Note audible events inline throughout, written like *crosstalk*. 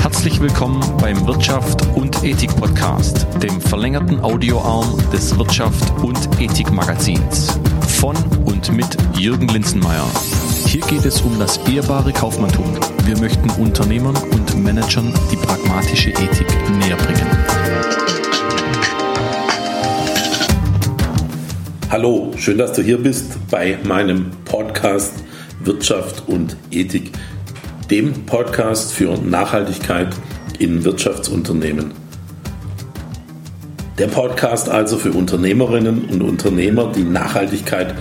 Herzlich willkommen beim Wirtschaft und Ethik Podcast, dem verlängerten Audioarm des Wirtschaft und Ethik Magazins. Von und mit Jürgen Linzenmeier. Hier geht es um das ehrbare Kaufmanntum. Wir möchten Unternehmern und Managern die pragmatische Ethik näher bringen. Hallo, schön, dass du hier bist bei meinem Podcast Wirtschaft und Ethik, dem Podcast für Nachhaltigkeit in Wirtschaftsunternehmen. Der Podcast also für Unternehmerinnen und Unternehmer, die Nachhaltigkeit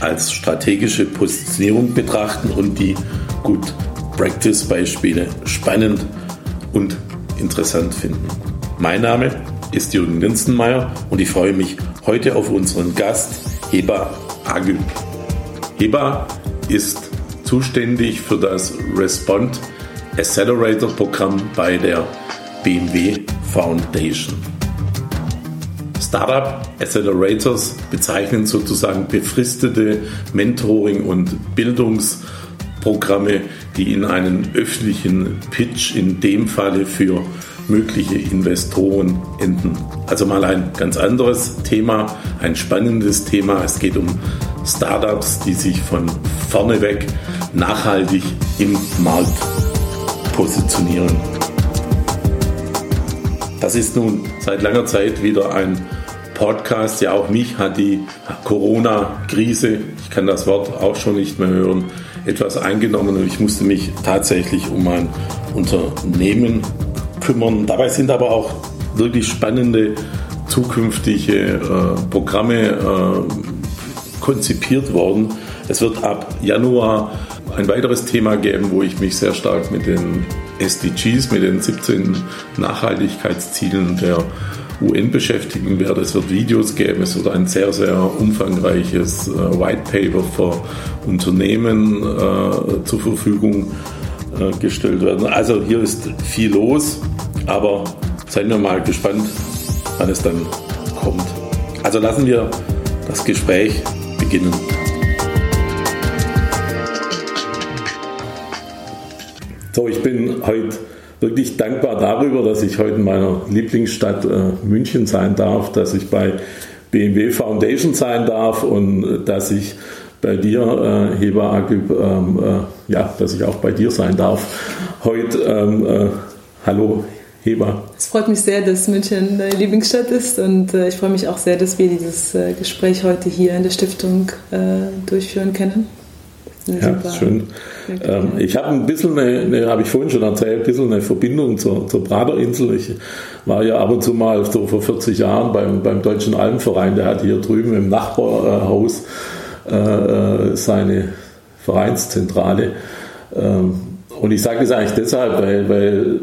als strategische Positionierung betrachten und die Good Practice Beispiele spannend und interessant finden. Mein Name ist Jürgen Linzenmeier und ich freue mich heute auf unseren Gast Heba Agü. Heba ist zuständig für das Respond Accelerator Programm bei der BMW Foundation. Startup Accelerators bezeichnen sozusagen befristete Mentoring- und Bildungsprogramme, die in einen öffentlichen Pitch in dem Falle für mögliche Investoren enden. Also mal ein ganz anderes Thema, ein spannendes Thema. Es geht um Startups, die sich von vorne weg nachhaltig im Markt positionieren. Das ist nun seit langer Zeit wieder ein Podcast. Ja, auch mich hat die Corona-Krise, ich kann das Wort auch schon nicht mehr hören, etwas eingenommen und ich musste mich tatsächlich um mein Unternehmen kümmern. Dabei sind aber auch wirklich spannende zukünftige äh, Programme äh, konzipiert worden. Es wird ab Januar ein weiteres Thema geben, wo ich mich sehr stark mit den SDGs, mit den 17 Nachhaltigkeitszielen der UN beschäftigen werde. Es wird Videos geben, es wird ein sehr, sehr umfangreiches äh, White Paper für Unternehmen äh, zur Verfügung äh, gestellt werden. Also hier ist viel los, aber seien wir mal gespannt, wann es dann kommt. Also lassen wir das Gespräch beginnen. So, ich bin heute wirklich dankbar darüber, dass ich heute in meiner Lieblingsstadt äh, München sein darf, dass ich bei BMW Foundation sein darf und äh, dass ich bei dir, äh, Heba Agib, ähm, äh, ja, dass ich auch bei dir sein darf. Heute, ähm, äh, hallo Heba. Es freut mich sehr, dass München deine Lieblingsstadt ist und äh, ich freue mich auch sehr, dass wir dieses äh, Gespräch heute hier in der Stiftung durchführen können. Ja, schön. Ähm, ich habe ein bisschen, eine, eine habe ich vorhin schon erzählt, ein bisschen eine Verbindung zur, zur Braderinsel. Ich war ja ab und zu mal so vor 40 Jahren beim, beim Deutschen Alpenverein, der hat hier drüben im Nachbarhaus äh, äh seine Vereinszentrale. Ähm, und ich sage das eigentlich deshalb, weil, weil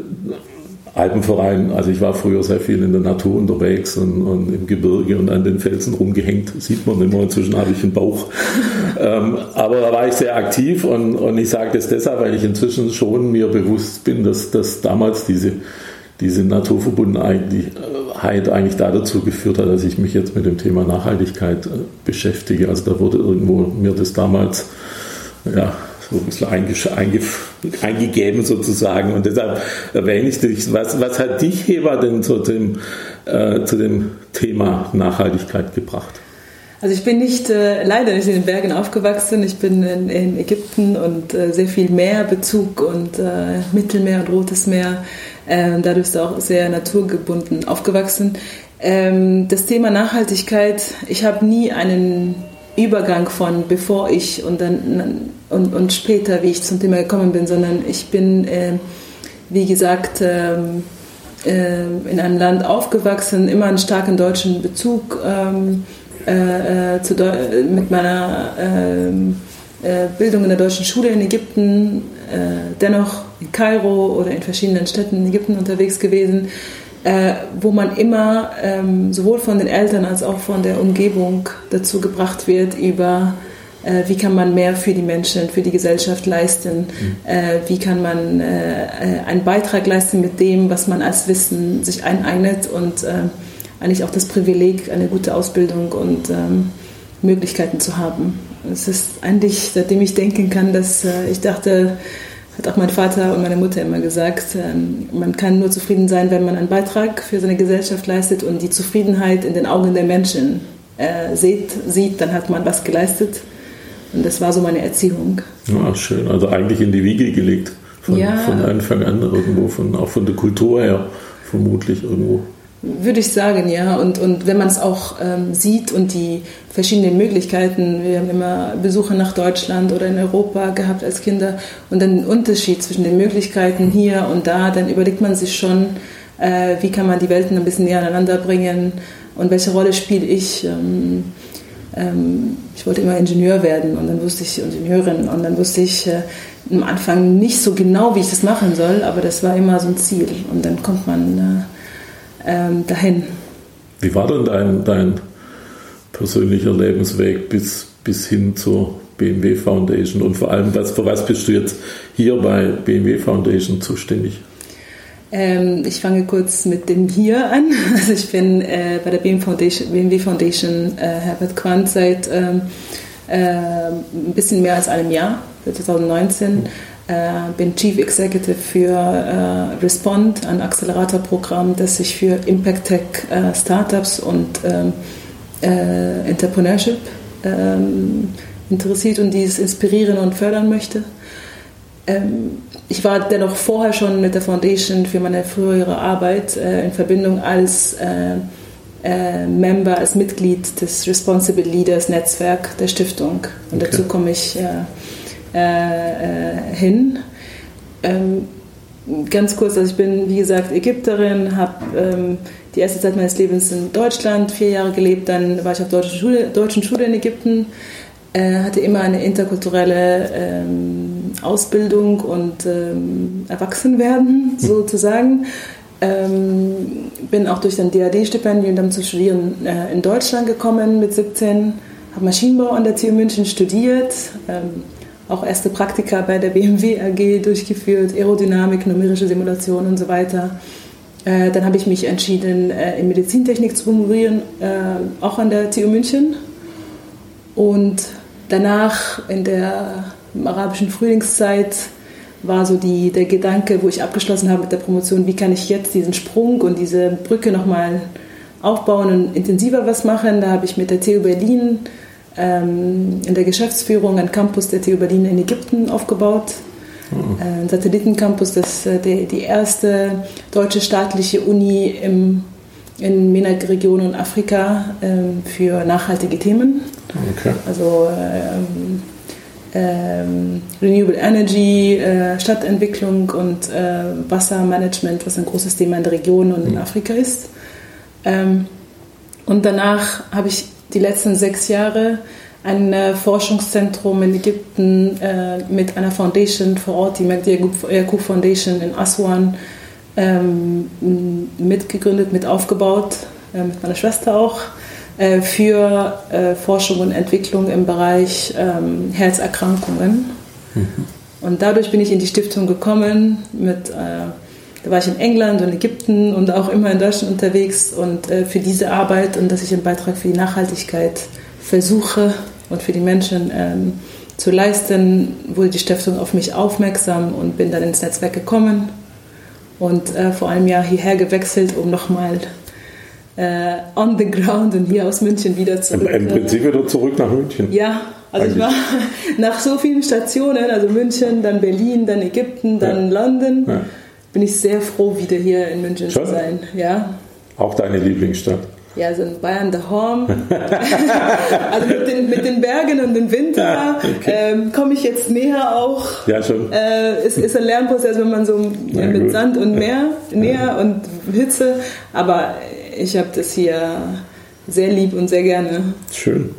Alpenverein, also ich war früher sehr viel in der Natur unterwegs und, und im Gebirge und an den Felsen rumgehängt, sieht man immer, inzwischen habe ich einen Bauch. *laughs* ähm, aber da war ich sehr aktiv und, und ich sage das deshalb, weil ich inzwischen schon mir bewusst bin, dass, dass damals diese, diese Naturverbundenheit eigentlich da dazu geführt hat, dass ich mich jetzt mit dem Thema Nachhaltigkeit äh, beschäftige. Also da wurde irgendwo mir das damals ja, so ein bisschen einge, einge, eingegeben sozusagen. Und deshalb erwähne ich dich. Was, was hat dich, Heba, denn zu dem, äh, zu dem Thema Nachhaltigkeit gebracht? Also ich bin nicht, äh, leider nicht in den Bergen aufgewachsen. Ich bin in, in Ägypten und äh, sehr viel Meerbezug und äh, Mittelmeer und Rotes Meer. Ähm, dadurch auch sehr naturgebunden aufgewachsen. Ähm, das Thema Nachhaltigkeit, ich habe nie einen Übergang von bevor ich und dann und, und später, wie ich zum Thema gekommen bin, sondern ich bin, äh, wie gesagt, ähm, äh, in einem Land aufgewachsen, immer einen starken deutschen Bezug ähm, äh, äh zu, mit meiner ähm, äh, Bildung in der deutschen Schule in Ägypten, äh, dennoch in Kairo oder in verschiedenen Städten in Ägypten unterwegs gewesen äh, wo man immer ähm, sowohl von den Eltern als auch von der Umgebung dazu gebracht wird, über äh, wie kann man mehr für die Menschen, für die Gesellschaft leisten, mhm. äh, wie kann man äh, einen Beitrag leisten mit dem, was man als Wissen sich eineignet und äh, eigentlich auch das Privileg, eine gute Ausbildung und ähm, Möglichkeiten zu haben. Es ist eigentlich, seitdem ich denken kann, dass äh, ich dachte, hat auch mein Vater und meine Mutter immer gesagt, ähm, man kann nur zufrieden sein, wenn man einen Beitrag für seine Gesellschaft leistet und die Zufriedenheit in den Augen der Menschen äh, sieht, sieht, dann hat man was geleistet. Und das war so meine Erziehung. Ja, schön. Also eigentlich in die Wiege gelegt. Von, ja, von Anfang an irgendwo, von, auch von der Kultur her vermutlich irgendwo. Würde ich sagen, ja. Und, und wenn man es auch ähm, sieht und die verschiedenen Möglichkeiten, wir haben immer Besuche nach Deutschland oder in Europa gehabt als Kinder und dann den Unterschied zwischen den Möglichkeiten hier und da, dann überlegt man sich schon, äh, wie kann man die Welten ein bisschen näher aneinander bringen und welche Rolle spiele ich. Ähm, ähm, ich wollte immer Ingenieur werden und dann wusste ich Ingenieurin und dann wusste ich äh, am Anfang nicht so genau, wie ich das machen soll, aber das war immer so ein Ziel und dann kommt man äh, ähm, dahin. Wie war denn dein, dein persönlicher Lebensweg bis, bis hin zur BMW Foundation und vor allem, was, für was bist du jetzt hier bei BMW Foundation zuständig? Ähm, ich fange kurz mit dem Hier an. *laughs* Also ich bin äh, bei der BMW Foundation, BMW Foundation äh, Herbert Quandt seit ähm, äh, ein bisschen mehr als einem Jahr, seit 2019. Äh, bin Chief Executive für äh, Respond, ein Accelerator-Programm, das sich für Impact Tech äh, Startups und ähm, Entrepreneurship ähm, interessiert und dies inspirieren und fördern möchte. Ähm, ich war dennoch vorher schon mit der Foundation für meine frühere Arbeit äh, in Verbindung als äh, äh, Member, als Mitglied des Responsible Leaders Netzwerk der Stiftung. Und okay. dazu komme ich äh, äh, hin. Ähm, ganz kurz, also ich bin, wie gesagt, Ägypterin, habe ähm, die erste Zeit meines Lebens in Deutschland vier Jahre gelebt, dann war ich auf deutschen Schule, deutschen Schule in Ägypten, äh, hatte immer eine interkulturelle ähm, Ausbildung und ähm, Erwachsenwerden hm. sozusagen. Ähm, bin auch durch ein DAD-Stipendium dann zu studieren äh, in Deutschland gekommen mit 17, habe Maschinenbau an der TU München studiert, ähm, auch erste Praktika bei der BMW AG durchgeführt, Aerodynamik, numerische Simulation und so weiter. Äh, dann habe ich mich entschieden, äh, in Medizintechnik zu promovieren, äh, auch an der TU München. Und danach in der arabischen Frühlingszeit war so die, der Gedanke, wo ich abgeschlossen habe mit der Promotion, wie kann ich jetzt diesen Sprung und diese Brücke nochmal aufbauen und intensiver was machen. Da habe ich mit der TU Berlin in der Geschäftsführung einen Campus der TU Berlin in Ägypten aufgebaut. Mhm. Ein Satellitencampus, das äh, die, die erste deutsche staatliche Uni im, in MENA-Region und Afrika ähm, für nachhaltige Themen. Okay. Also ähm, ähm, Renewable Energy, äh, Stadtentwicklung und äh, Wassermanagement, was ein großes Thema in der Region und in mhm. Afrika ist. Ähm, und danach habe ich die letzten sechs Jahre ein äh, Forschungszentrum in Ägypten äh, mit einer Foundation vor Ort, die Magdi Yaqub Foundation in Aswan, ähm, mitgegründet, mit aufgebaut, äh, mit meiner Schwester auch. Äh, für äh, Forschung und Entwicklung im Bereich ähm, Herzerkrankungen. Mhm. Und dadurch bin ich in die Stiftung gekommen. Mit, äh, da war ich in England und Ägypten und auch immer in Deutschland unterwegs. Und für diese Arbeit und dass ich einen Beitrag für die Nachhaltigkeit versuche und für die Menschen ähm, zu leisten, wurde die Stiftung auf mich aufmerksam und bin dann ins Netzwerk gekommen und äh, vor einem Jahr hierher gewechselt, um nochmal äh, on the ground und hier aus München wieder zurück. Im Prinzip wieder zurück nach München. Ja, also Eigentlich. ich war *laughs* nach so vielen Stationen, also München, dann Berlin, dann Ägypten, dann ja. London, ja. Bin ich sehr froh, wieder hier in München Schon? zu sein. Ja. Auch deine Lieblingsstadt? Ja, so in Bayern der Horn. *laughs* also mit den, mit den Bergen und dem Winter ja, okay. ähm, komme ich jetzt näher auch. Ja, schon. Äh, es ist ein Lernprozess, wenn man so ja, mit gut. Sand und Meer näher und Hitze. Aber ich habe das hier sehr lieb und sehr gerne. Schön.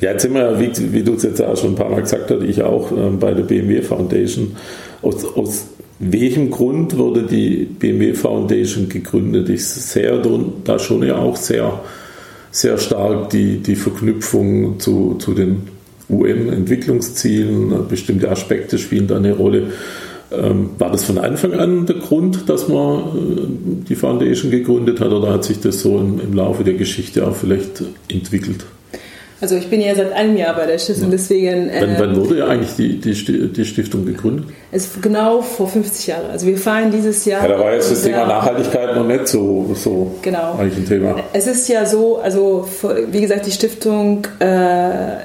Ja, jetzt sind wir, wie, wie du es jetzt auch schon ein paar Mal gesagt hast, ich auch ähm, bei der BMW Foundation. Aus, aus welchem Grund wurde die BMW Foundation gegründet? Ich sehe da schon ja auch sehr, sehr stark die, die Verknüpfung zu, zu den UN-Entwicklungszielen. Bestimmte Aspekte spielen da eine Rolle. Ähm, war das von Anfang an der Grund, dass man äh, die Foundation gegründet hat oder hat sich das so im, im Laufe der Geschichte auch vielleicht entwickelt? Also ich bin ja seit einem Jahr bei der Stiftung, deswegen... Äh, wann, wann, wurde ja eigentlich die, die, die Stiftung gegründet? Es ist genau vor 50 Jahren. Also wir feiern dieses Jahr... Ja, da war jetzt das Thema Nachhaltigkeit noch nicht so, so genau. eigentlich ein Thema. Es ist ja so, also wie gesagt, die Stiftung äh, äh,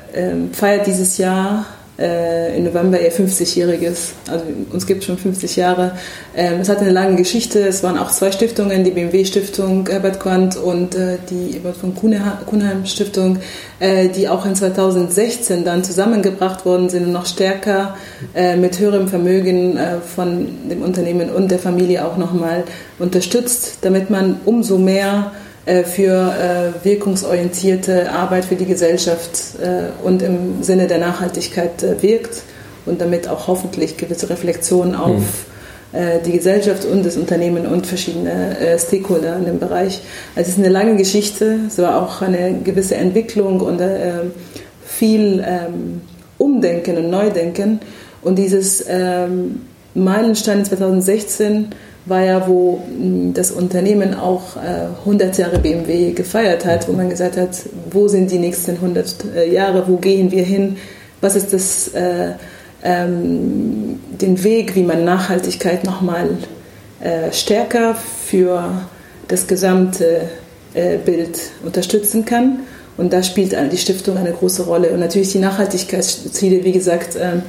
feiert dieses Jahr äh, im November ihr 50-jähriges. Also uns gibt es schon 50 Jahre. Ähm, es hat eine lange Geschichte. Es waren auch zwei Stiftungen, die BMW-Stiftung Herbert Quandt und äh, die Ebert von Kuhnheim-Stiftung, äh, die auch in 2016 dann zusammengebracht worden sind und noch stärker äh, mit höherem Vermögen äh, von dem Unternehmen und der Familie auch nochmal unterstützt, damit man umso mehr für äh, wirkungsorientierte Arbeit für die Gesellschaft äh, und im Sinne der Nachhaltigkeit wirkt und damit auch hoffentlich gewisse Reflexionen auf mhm die Gesellschaft und das Unternehmen und verschiedene Stakeholder in dem Bereich. Also es ist eine lange Geschichte, es war auch eine gewisse Entwicklung und viel ähm, Umdenken und Neudenken. Und dieses ähm, Meilenstein 2016 war ja, wo hm, das Unternehmen auch 100 äh, Jahre BMW gefeiert hat, wo man gesagt hat, wo sind die nächsten 100 äh, Jahre, wo gehen wir hin, was ist das, äh, ähm, den Weg, wie man Nachhaltigkeit nochmal äh, stärker für das gesamte äh, Bild unterstützen kann. Und da spielt die Stiftung eine große Rolle. Und natürlich die Nachhaltigkeitsziele, wie gesagt, äh,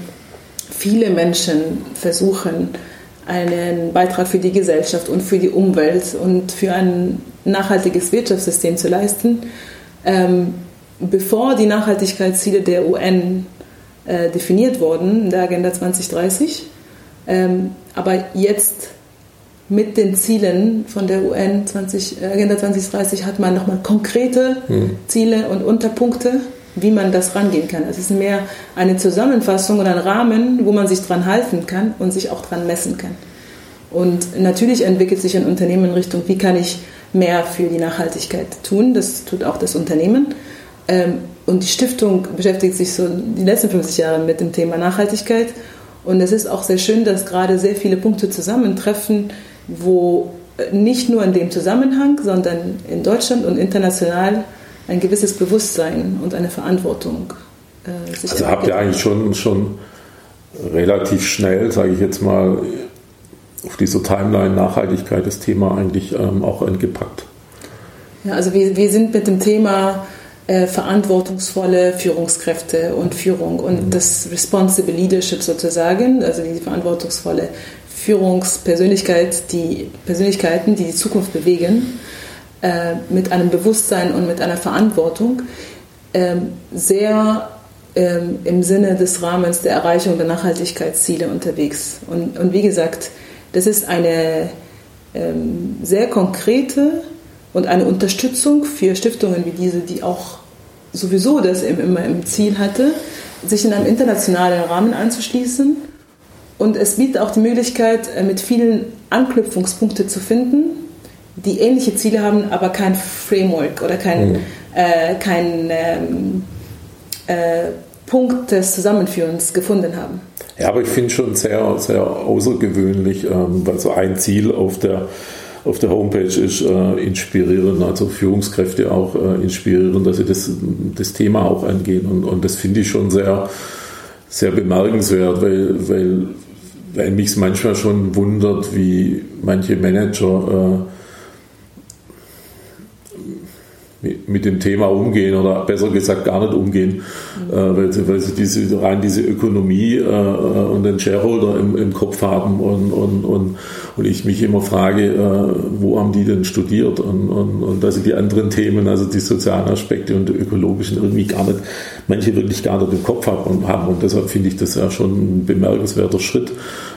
viele Menschen versuchen, einen Beitrag für die Gesellschaft und für die Umwelt und für ein nachhaltiges Wirtschaftssystem zu leisten. Ähm, bevor die Nachhaltigkeitsziele der UN äh, definiert wurden, in der Agenda 2030, ähm, aber jetzt mit den Zielen von der UN 20, äh, Agenda 2030 hat man nochmal konkrete mhm. Ziele und Unterpunkte wie man das rangehen kann. Es ist mehr eine Zusammenfassung oder ein Rahmen, wo man sich dran halten kann und sich auch dran messen kann. Und natürlich entwickelt sich ein Unternehmen in Richtung, wie kann ich mehr für die Nachhaltigkeit tun. Das tut auch das Unternehmen. Ähm, und die Stiftung beschäftigt sich so die letzten 50 Jahre mit dem Thema Nachhaltigkeit. Und es ist auch sehr schön, dass gerade sehr viele Punkte zusammentreffen, wo nicht nur in dem Zusammenhang, sondern in Deutschland und international ein gewisses Bewusstsein und eine Verantwortung äh, sich Also habt ihr eigentlich schon, schon relativ schnell, sage ich jetzt mal, auf dieser Timeline Nachhaltigkeit das Thema eigentlich ähm, auch angepackt? Ja, also wir, wir sind mit dem Thema äh, verantwortungsvolle Führungskräfte und Führung und mhm. das Responsible Leadership sozusagen, also die verantwortungsvolle Führungspersönlichkeit, die Persönlichkeiten, die die Zukunft bewegen äh, mit einem Bewusstsein und mit einer Verantwortung ähm, sehr ähm, im Sinne des Rahmens der Erreichung der Nachhaltigkeitsziele unterwegs. Und, und wie gesagt, das ist eine ähm, sehr konkrete und eine Unterstützung für Stiftungen wie diese, die auch sowieso das immer im Ziel hatte, sich in einem internationalen Rahmen anzuschließen. Und es bietet auch die Möglichkeit, äh, mit vielen Anknüpfungspunkte zu finden, die ähnliche Ziele haben, aber kein Framework oder kein, mhm. äh, kein ähm, äh, Punkt des Zusammenführens gefunden haben. Ja, aber ich finde schon sehr, sehr außergewöhnlich, ähm, weil so ein Ziel auf der, auf der Homepage ist, äh, inspirieren, also Führungskräfte auch äh, inspirieren, dass sie das, das Thema auch angehen. Und, und das finde ich schon sehr, sehr bemerkenswert, weil, weil, weil mich es manchmal schon wundert, wie manche Manager äh, mit dem Thema umgehen oder besser gesagt gar nicht umgehen, mhm. äh, weil, sie, weil sie diese, rein diese Ökonomie äh, und den Shareholder im, im Kopf haben und, und, und, und ich mich immer frage, äh, wo haben die denn studiert und, und, und dass sie die anderen Themen, also die sozialen Aspekte und die ökologischen irgendwie gar nicht, manche wirklich gar nicht im Kopf haben und, deshalb finde ich das ja schon ein bemerkenswerter Schritt,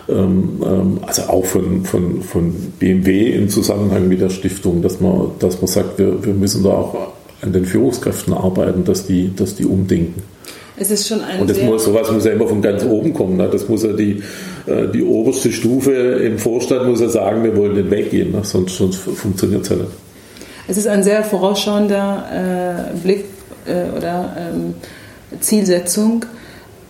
ähm, ähm, also auch von, von, von BMW im Zusammenhang mit der Stiftung, dass man, dass man sagt, wir, wir müssen da auch an den Führungskräften arbeiten, dass die, dass die umdenken. Es ist schon ein Und das muss, sowas muss ja immer von ganz oben kommen. Ne? Das muss ja die, die oberste Stufe im Vorstand muss ja sagen, wir wollen nicht weggehen, ne? sonst, sonst funktioniert es ja nicht. Es ist ein sehr vorausschauender äh, Blick äh, oder ähm, Zielsetzung.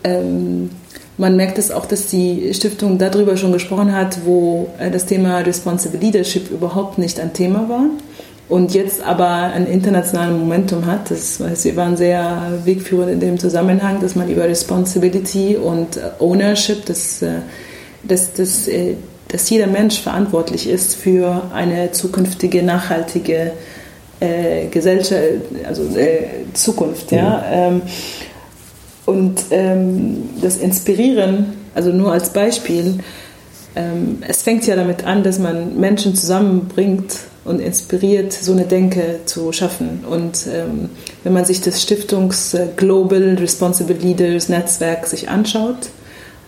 Ähm, man merkt es auch, dass die Stiftung darüber schon gesprochen hat, wo äh, das Thema Responsible Leadership überhaupt nicht ein Thema war. Und jetzt aber ein internationales Momentum hat. Das heißt, wir waren sehr wegführend in dem Zusammenhang, dass man über Responsibility und Ownership, dass, äh, dass, dass, äh, dass jeder Mensch verantwortlich ist für eine zukünftige, nachhaltige äh, Gesellschaft, also äh, Zukunft. Ja? Mhm. Ähm, und ähm, das Inspirieren, also nur als Beispiel, ähm, es fängt ja damit an, dass man Menschen zusammenbringt und inspiriert, so eine Denke zu schaffen. Und ähm, wenn man sich das Stiftungs äh, Global Responsible Leaders Netzwerk sich anschaut,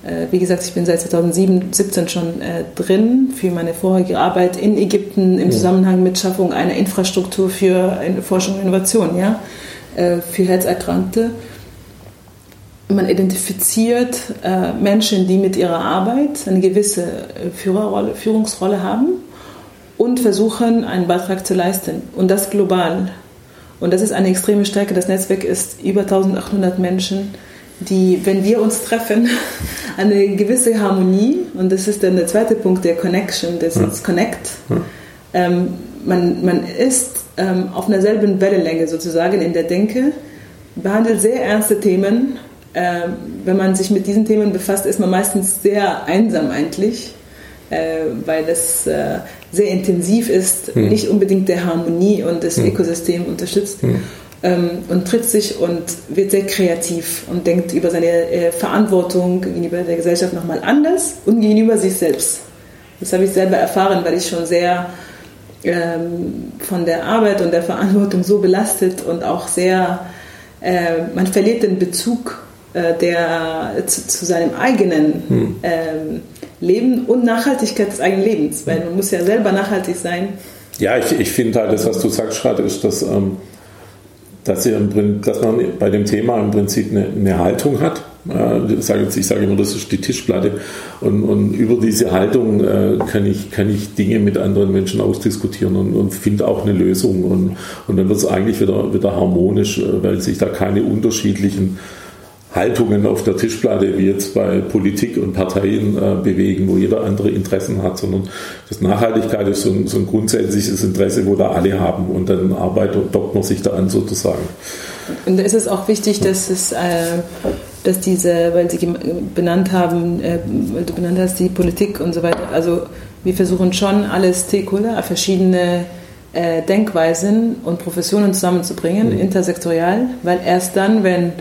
äh, wie gesagt, ich bin seit 2017 schon äh, drin für meine vorherige Arbeit in Ägypten im Zusammenhang mit Schaffung einer Infrastruktur für Forschung und Innovation, ja, äh, für Herzerkrankte. Man identifiziert äh, Menschen, die mit ihrer Arbeit eine gewisse äh, Führerrolle, Führungsrolle haben und versuchen, einen Beitrag zu leisten. Und das global. Und das ist eine extreme Stärke. Das Netzwerk ist über 1800 Menschen, die, wenn wir uns treffen, *laughs* eine gewisse Harmonie, und das ist dann der zweite Punkt der Connection, das ist Connect. Ähm, man, man ist ähm, auf einer selben Wellenlänge sozusagen in der Denke, behandelt sehr ernste Themen äh, wenn man sich mit diesen Themen befasst, ist man meistens sehr einsam eigentlich, äh, weil das äh, sehr intensiv ist, mhm. nicht unbedingt der Harmonie und das mhm. Ökosystem unterstützt. Mhm. Ähm, und tritt sich und wird sehr kreativ und denkt über seine äh, Verantwortung gegenüber der Gesellschaft nochmal anders und gegenüber sich selbst. Das habe ich selber erfahren, weil ich schon sehr ähm, von der Arbeit und der Verantwortung so belastet und auch sehr, äh, man verliert den Bezug äh, der, zu, zu, seinem eigenen hm. ähm, Leben und Nachhaltigkeit des eigenen Lebens, weil man muss ja selber nachhaltig sein. Ja, ich, ich finde halt, das, was du sagst gerade, ist, dass, ähm, dass, im, dass man bei dem Thema im Prinzip eine, eine Haltung hat. Äh, ich sage, ich sage immer, das ist die Tischplatte. Und, und über diese Haltung äh, kann, ich, kann ich Dinge mit anderen Menschen ausdiskutieren und, und finde auch eine Lösung. Und, und dann wird es eigentlich wieder, wieder harmonisch, äh, weil sich da keine unterschiedlichen Haltungen auf der Tischplatte wie jetzt bei Politik und Parteien äh, bewegen, wo jeder andere Interessen hat, sondern das Nachhaltigkeit ist so ein, so ein, grundsätzliches Interesse, wo da alle haben und dann arbeitet dockt man sich da an sozusagen. Und da ist es auch wichtig, dass es äh, dass diese, weil Sie benannt haben, äh, weil du benannt hast, die Politik und so weiter, also wir versuchen schon alle Stakeholder, verschiedene äh, Denkweisen und Professionen zusammenzubringen, mhm. intersektorial, weil erst dann, wenn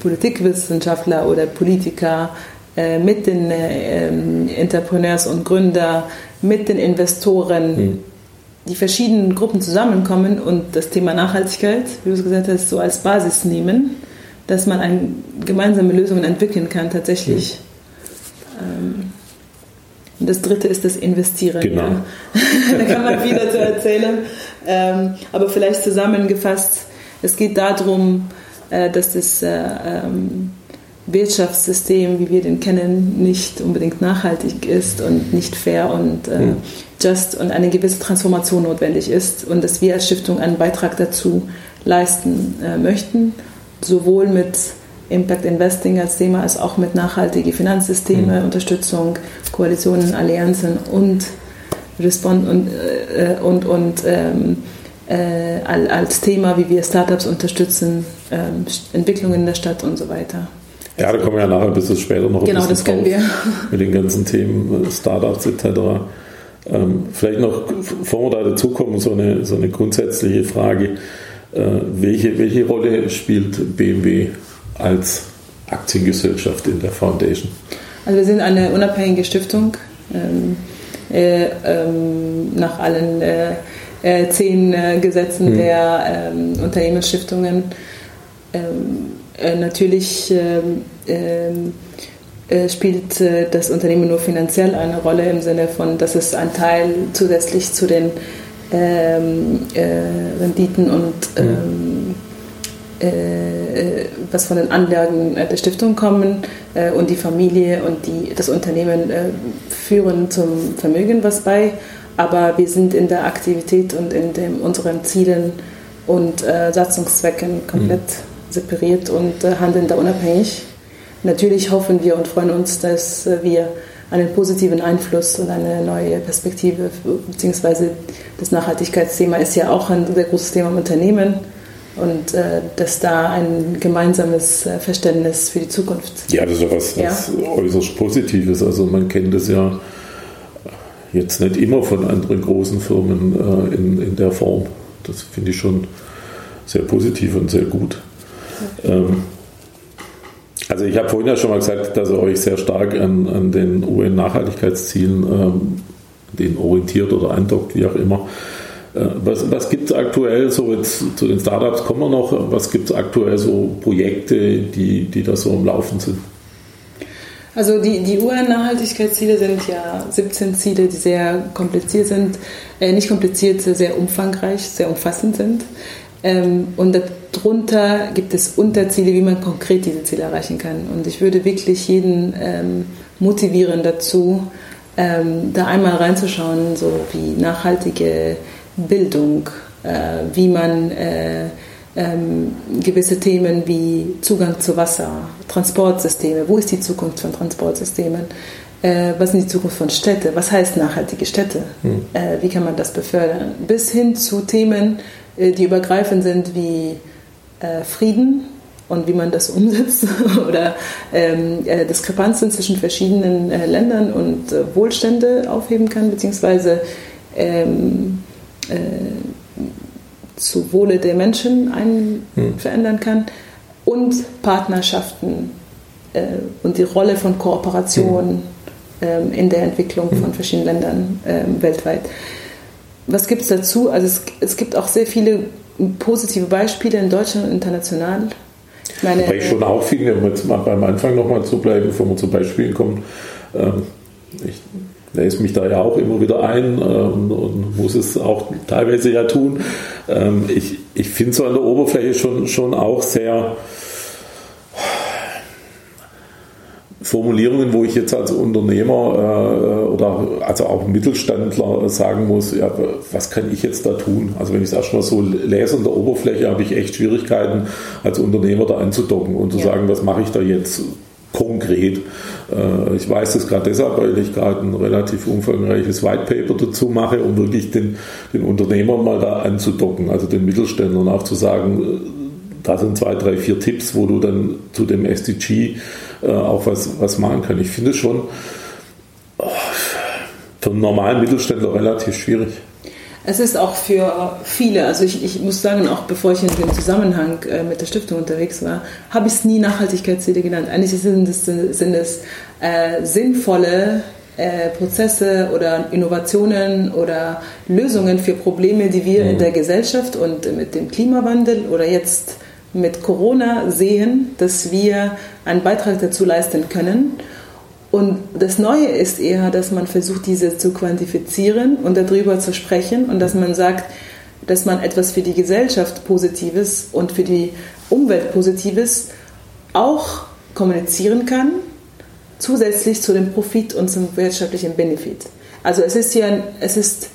Politikwissenschaftler oder Politiker, äh, mit den äh, Entrepreneurs und Gründer, mit den Investoren, mhm. die verschiedenen Gruppen zusammenkommen und das Thema Nachhaltigkeit, wie du es gesagt hast, so als Basis nehmen, dass man eine gemeinsame Lösungen entwickeln kann tatsächlich. Mhm. und das dritte ist das Investieren. Genau. Ja. *laughs* da kann man viel dazu erzählen. Ähm, aber vielleicht zusammengefasst, es geht darum, dass das äh, ähm, Wirtschaftssystem, wie wir den kennen, nicht unbedingt nachhaltig ist und nicht fair und äh, just und eine gewisse Transformation notwendig ist und dass wir als Stiftung einen Beitrag dazu leisten äh, möchten, sowohl mit Impact Investing als Thema als auch mit nachhaltigen Finanzsysteme, mhm. Unterstützung, Koalitionen, Allianzen und Respond und, äh, und, und ähm, äh, als Thema, wie wir Startups unterstützen, ähm, Entwicklungen in der Stadt und so weiter. Ja, da kommen wir ja nachher ein bisschen später noch ein genau, bisschen das können wir. mit den ganzen Themen, äh, Startups etc. Ähm, vielleicht noch, bevor wir da dazukommen, so eine, so eine grundsätzliche Frage. Äh, welche, welche Rolle spielt BMW als Aktiengesellschaft in der Foundation? Also wir sind eine unabhängige Stiftung ähm, äh, ähm, nach allen äh, äh, zehn äh, Gesetzen mhm. der ähm, Unternehmensstiftungen. Ähm, äh, natürlich ähm, ähm, äh, spielt äh, das Unternehmen nur finanziell eine Rolle im Sinne von, dass es ein Teil zusätzlich zu den ähm, äh, Renditen und mhm. was von den Anlagen der Stiftung kommen und die Familie und die, das Unternehmen führen zum Vermögen was bei aber wir sind in der Aktivität und in dem, unseren Zielen und äh, Satzungszwecken komplett mhm. separiert und äh, handeln da unabhängig. Natürlich hoffen wir und freuen uns, dass äh, wir einen positiven Einfluss und eine neue Perspektive, beziehungsweise das Nachhaltigkeitsthema ist ja auch ein sehr großes Thema im Unternehmen und äh, dass da ein gemeinsames äh, Verständnis für die Zukunft. Ja, das ist ja was, was ja. äußerst Positives. Also man kennt das ja jetzt nicht immer von anderen großen Firmen äh, in, in der Form. Das finde ich schon sehr positiv und sehr gut. Ähm, also ich habe vorhin ja schon mal gesagt, dass ihr euch sehr stark an, an den UN-Nachhaltigkeitszielen ähm, den orientiert oder andockt, wie auch immer. Äh, was, was gibt es aktuell so jetzt zu den Startups kommen wir noch, was gibt es aktuell so Projekte, die, die da so am Laufen sind? Also die, die UN-Nachhaltigkeitsziele sind ja 17 Ziele, die sehr kompliziert sind, äh, nicht kompliziert, sehr umfangreich, sehr umfassend sind. Ähm, und darunter gibt es Unterziele, wie man konkret diese Ziele erreichen kann. Und ich würde wirklich jeden ähm, motivieren dazu, ähm, da einmal reinzuschauen, so wie nachhaltige Bildung, äh, wie man äh, ähm, gewisse Themen wie Zugang zu Wasser, Transportsysteme, wo ist die Zukunft von Transportsystemen, äh, was ist die Zukunft von Städte, was heißt nachhaltige Städte, hm. Äh, wie kann man das befördern, bis hin zu Themen, äh, die übergreifend sind wie äh, Frieden und wie man das *laughs* umsetzt oder ähm, äh, Diskrepanzen zwischen verschiedenen äh, Ländern und Wohlstände aufheben kann, beziehungsweise ähm, äh, zu Wohle der Menschen ein hm. verändern kann und Partnerschaften und die Rolle von Kooperation hm. ähm, in der Entwicklung hm. von verschiedenen Ländern ähm, weltweit was gibt es dazu? Also es, es gibt auch sehr viele positive Beispiele in Deutschland und international. Ich meine, Wobei ich schon auch finde, um jetzt mal beim Anfang nochmal zu bleiben, bevor wir zu Beispielen kommen, ähm, ich lese mich da ja auch immer wieder ein ähm, und muss es auch teilweise ja tun. Ähm, ich ich finde so an der Oberfläche schon, schon auch sehr Formulierungen, wo ich jetzt als Unternehmer äh, oder also auch Mittelständler sagen muss, ja, was kann ich jetzt da tun? Also wenn ich es erstmal so lese an der Oberfläche, habe ich echt Schwierigkeiten als Unternehmer da anzudocken und zu ja. sagen, was mache ich da jetzt konkret. Äh, ich weiß das gerade deshalb, weil ich gerade ein relativ umfangreiches White Paper dazu mache, um wirklich den, den Unternehmern mal da anzudocken, also den Mittelständlern auch zu sagen, da sind zwei, drei, vier Tipps, wo du dann zu dem SDG äh, auch was, was machen kannst. Ich finde schon für einen normalen Mittelständler relativ schwierig. Es ist auch für viele, also ich, ich muss sagen, auch bevor ich in dem Zusammenhang äh, mit der Stiftung unterwegs war, habe ich es nie Nachhaltigkeitsziele genannt. Eigentlich sind es, sind es äh, sinnvolle äh, Prozesse oder Innovationen oder Lösungen für Probleme, die wir mhm. in der Gesellschaft und mit dem Klimawandel oder jetzt mit Corona sehen, dass wir einen Beitrag dazu leisten können. Und das Neue ist eher, dass man versucht, diese zu quantifizieren und darüber zu sprechen und dass man sagt, dass man etwas für die Gesellschaft Positives und für die Umwelt Positives auch kommunizieren kann, zusätzlich zu dem Profit und zum wirtschaftlichen Benefit. Also es ist ja, es ist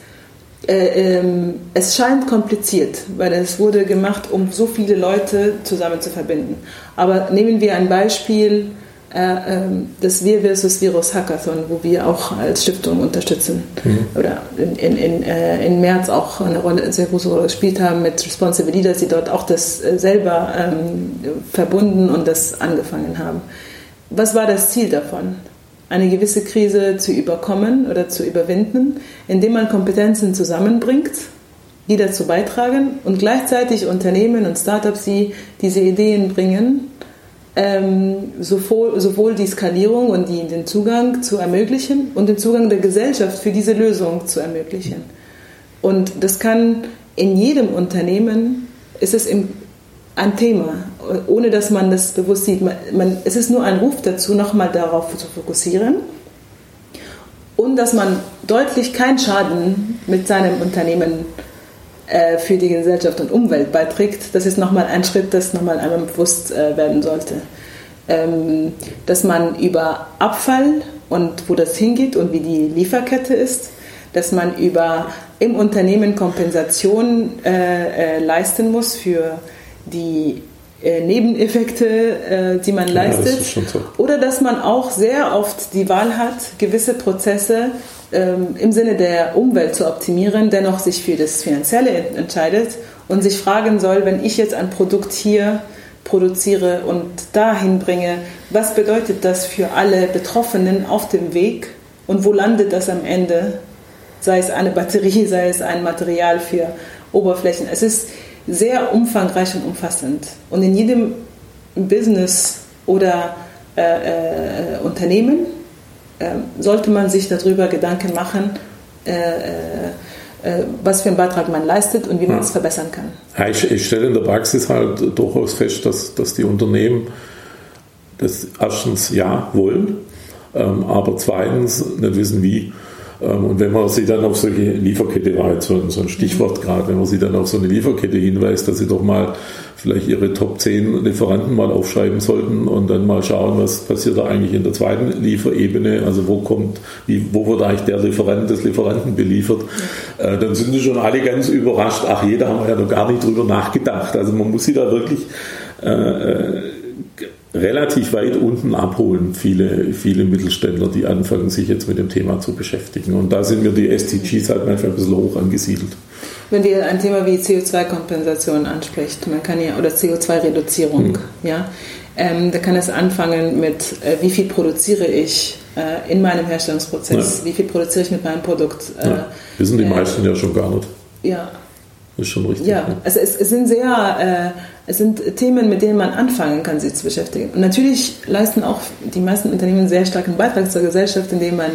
äh, ähm, es scheint kompliziert, weil es wurde gemacht, um so viele Leute zusammen zu verbinden. Aber nehmen wir ein Beispiel, das Wir versus Virus Hackathon, wo wir auch als Stiftung unterstützen mhm. oder in, in, in, äh, in, März auch eine, Rolle, eine sehr große Rolle gespielt haben mit Responsive Leaders, die dort auch das äh, selber ähm, verbunden und das angefangen haben. Was war das Ziel davon? eine gewisse Krise zu überkommen oder zu überwinden, indem man Kompetenzen zusammenbringt, die dazu beitragen und gleichzeitig Unternehmen und Startups, die diese Ideen bringen, ähm, sowohl, sowohl, die Skalierung und die, den Zugang zu ermöglichen und den Zugang der Gesellschaft für diese Lösung zu ermöglichen. Und das kann in jedem Unternehmen, ist es im, ein Thema, ohne dass man das bewusst sieht. Man, man, es ist nur ein Ruf dazu, nochmal darauf zu fokussieren und dass man deutlich keinen Schaden mit seinem Unternehmen äh, für die Gesellschaft und Umwelt beiträgt. Das ist nochmal ein Schritt, das nochmal einmal bewusst äh, werden sollte. Ähm, dass man über Abfall und wo das hingeht und wie die Lieferkette ist, dass man über im Unternehmen Kompensation äh, äh leisten muss für die Nebeneffekte, die man leistet. Ja, das so. Oder dass man auch sehr oft die Wahl hat, gewisse Prozesse ähm, im Sinne der Umwelt zu optimieren, dennoch sich für das Finanzielle entscheidet und sich fragen soll, wenn ich jetzt ein Produkt hier produziere und dahin bringe, was bedeutet das für alle Betroffenen auf dem Weg und wo landet das am Ende? Sei es eine Batterie, *laughs* sei es ein Material für Oberflächen. Es ist sehr umfangreich und umfassend. Und in jedem Business oder äh, äh, Unternehmen sollte man sich darüber Gedanken machen, äh, äh, äh, was für einen Beitrag man leistet und wie man ja. es verbessern kann. Ja, ich, ich, stelle in der Praxis halt durchaus fest, dass, dass die Unternehmen das erstens ja wollen, ähm, aber zweitens nicht wissen wie. Ähm, und wenn man sie dann auf solche Lieferkette, war jetzt so ein Stichwort gerade, wenn man sie dann auf so eine Lieferkette hinweist, dass sie doch mal vielleicht ihre Top 10 Lieferanten mal aufschreiben sollten und dann mal schauen, was passiert da eigentlich in der zweiten Lieferebene, also wo kommt, wie, wo wird eigentlich der Lieferant des Lieferanten beliefert, äh, dann sind die schon alle ganz überrascht, ach, jeder haben wir ja noch gar nicht drüber nachgedacht. Also man muss sie da wirklich äh, äh relativ weit unten abholen, viele, viele Mittelständler, die anfangen, sich jetzt mit dem Thema zu beschäftigen. Und da sind mir die SDGs halt manchmal ein bisschen hoch angesiedelt. Wenn wir ein Thema wie CO2-Kompensation anspricht, man kann ja, oder CO2-Reduzierung, hm. ja, ähm, da kann es anfangen mit, äh, wie viel produziere ich äh, in meinem Herstellungsprozess, ja. wie viel produziere ich mit meinem Produkt. Äh, ja. Wissen die äh, meisten ja schon gar nicht. Ja. Ist schon richtig. Ja, ne? also es, es sind sehr äh, es sind Themen, mit denen man anfangen kann, sich zu beschäftigen. Und natürlich leisten auch die meisten Unternehmen einen sehr starken Beitrag zur Gesellschaft, indem man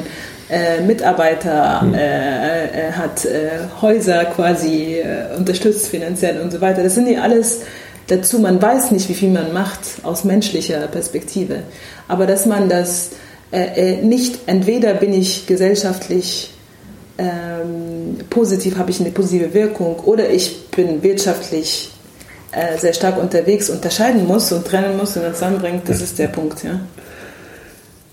äh, Mitarbeiter hm. äh, äh, hat, äh, Häuser quasi äh, unterstützt finanziell und so weiter. Das sind ja alles dazu. Man weiß nicht, wie viel man macht aus menschlicher Perspektive. Aber dass man das nicht, entweder bin ich gesellschaftlich ähm, positiv, habe ich eine positive Wirkung, oder ich bin wirtschaftlich äh, sehr stark unterwegs unterscheiden muss und trennen muss und zusammenbringt, das ist der Punkt. Ja.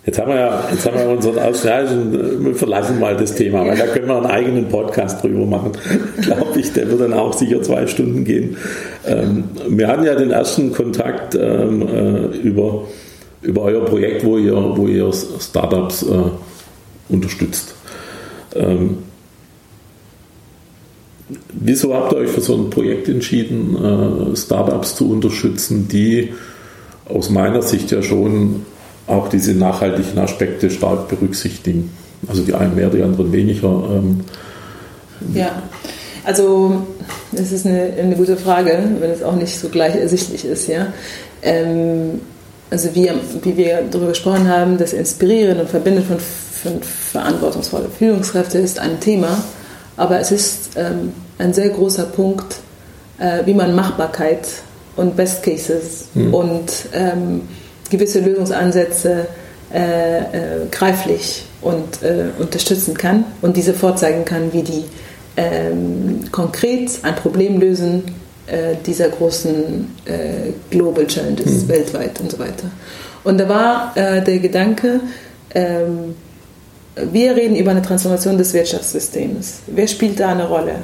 Jetzt haben wir ja jetzt haben wir unseren Ausschneiden, wir verlassen mal das Thema, weil da können wir einen eigenen Podcast drüber machen. *laughs* Glaube ich, der wird dann auch sicher zwei Stunden gehen. Ähm, wir hatten ja den ersten Kontakt ähm, äh, über, über euer Projekt, wo ihr, wo ihr Startups äh, unterstützt. Ähm, Wieso habt ihr euch für so ein Projekt entschieden, äh, Startups zu unterstützen, die aus meiner Sicht ja schon auch diese nachhaltigen Aspekte stark berücksichtigen? Also die einen mehr, die anderen weniger. Ähm. Ja, also das ist eine, eine, gute Frage, wenn es auch nicht so gleich ersichtlich ist. Ja? Ähm, also wie, wie wir darüber gesprochen haben, das Inspirieren und Verbinden von, von verantwortungsvollen Führungskräften ist ein Thema aber es ist ähm, ein sehr großer Punkt, äh, wie man Machbarkeit und Best Cases mhm. und ähm, gewisse Lösungsansätze äh, äh, greiflich und äh, unterstützen kann und diese vorzeigen kann, wie die ähm, konkret ein Problem lösen äh, dieser großen äh, Global Challenges mhm. weltweit und so weiter. Und da war der Gedanke, ähm, wir reden über eine Transformation des Wirtschaftssystems. Wer spielt da eine Rolle?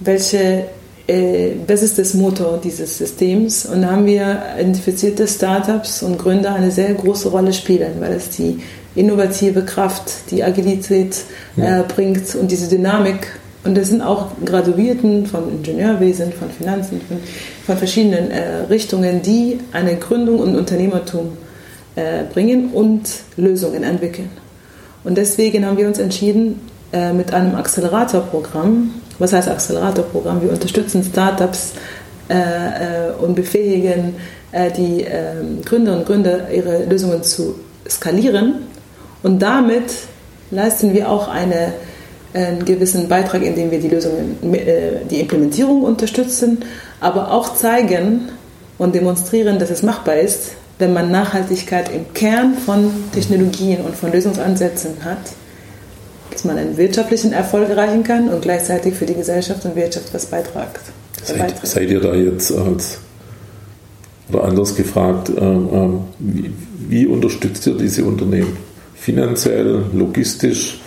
Welche, äh, was ist das Motor dieses Systems? Und da haben wir identifiziert, dass Startups und Gründer eine sehr große Rolle spielen, weil es die innovative Kraft, die Agilität äh, bringt und diese Dynamik. Und das sind auch Graduierten von Ingenieurwesen, von Finanzen, von, von verschiedenen äh, Richtungen, die eine Gründung und Unternehmertum äh, bringen und Lösungen entwickeln. Und deswegen haben wir uns entschieden, äh, mit einem Accelerator-Programm, was heißt Accelerator-Programm? Wir unterstützen Startups äh, äh, und befähigen die ähm, Gründer und Gründer, ihre Lösungen zu skalieren. Und damit leisten wir auch eine, einen gewissen Beitrag, indem wir die Lösungen, die Implementierung unterstützen, aber auch zeigen und demonstrieren, dass es machbar ist, wenn man Nachhaltigkeit im Kern von Technologien und von Lösungsansätzen hat, dass man einen wirtschaftlichen Erfolg erreichen kann und gleichzeitig für die Gesellschaft und Wirtschaft was beitragt. Seid, seid ihr da jetzt als, oder anders gefragt, ähm, ähm, wie, wie unterstützt ihr diese Unternehmen? Finanziell, logistisch,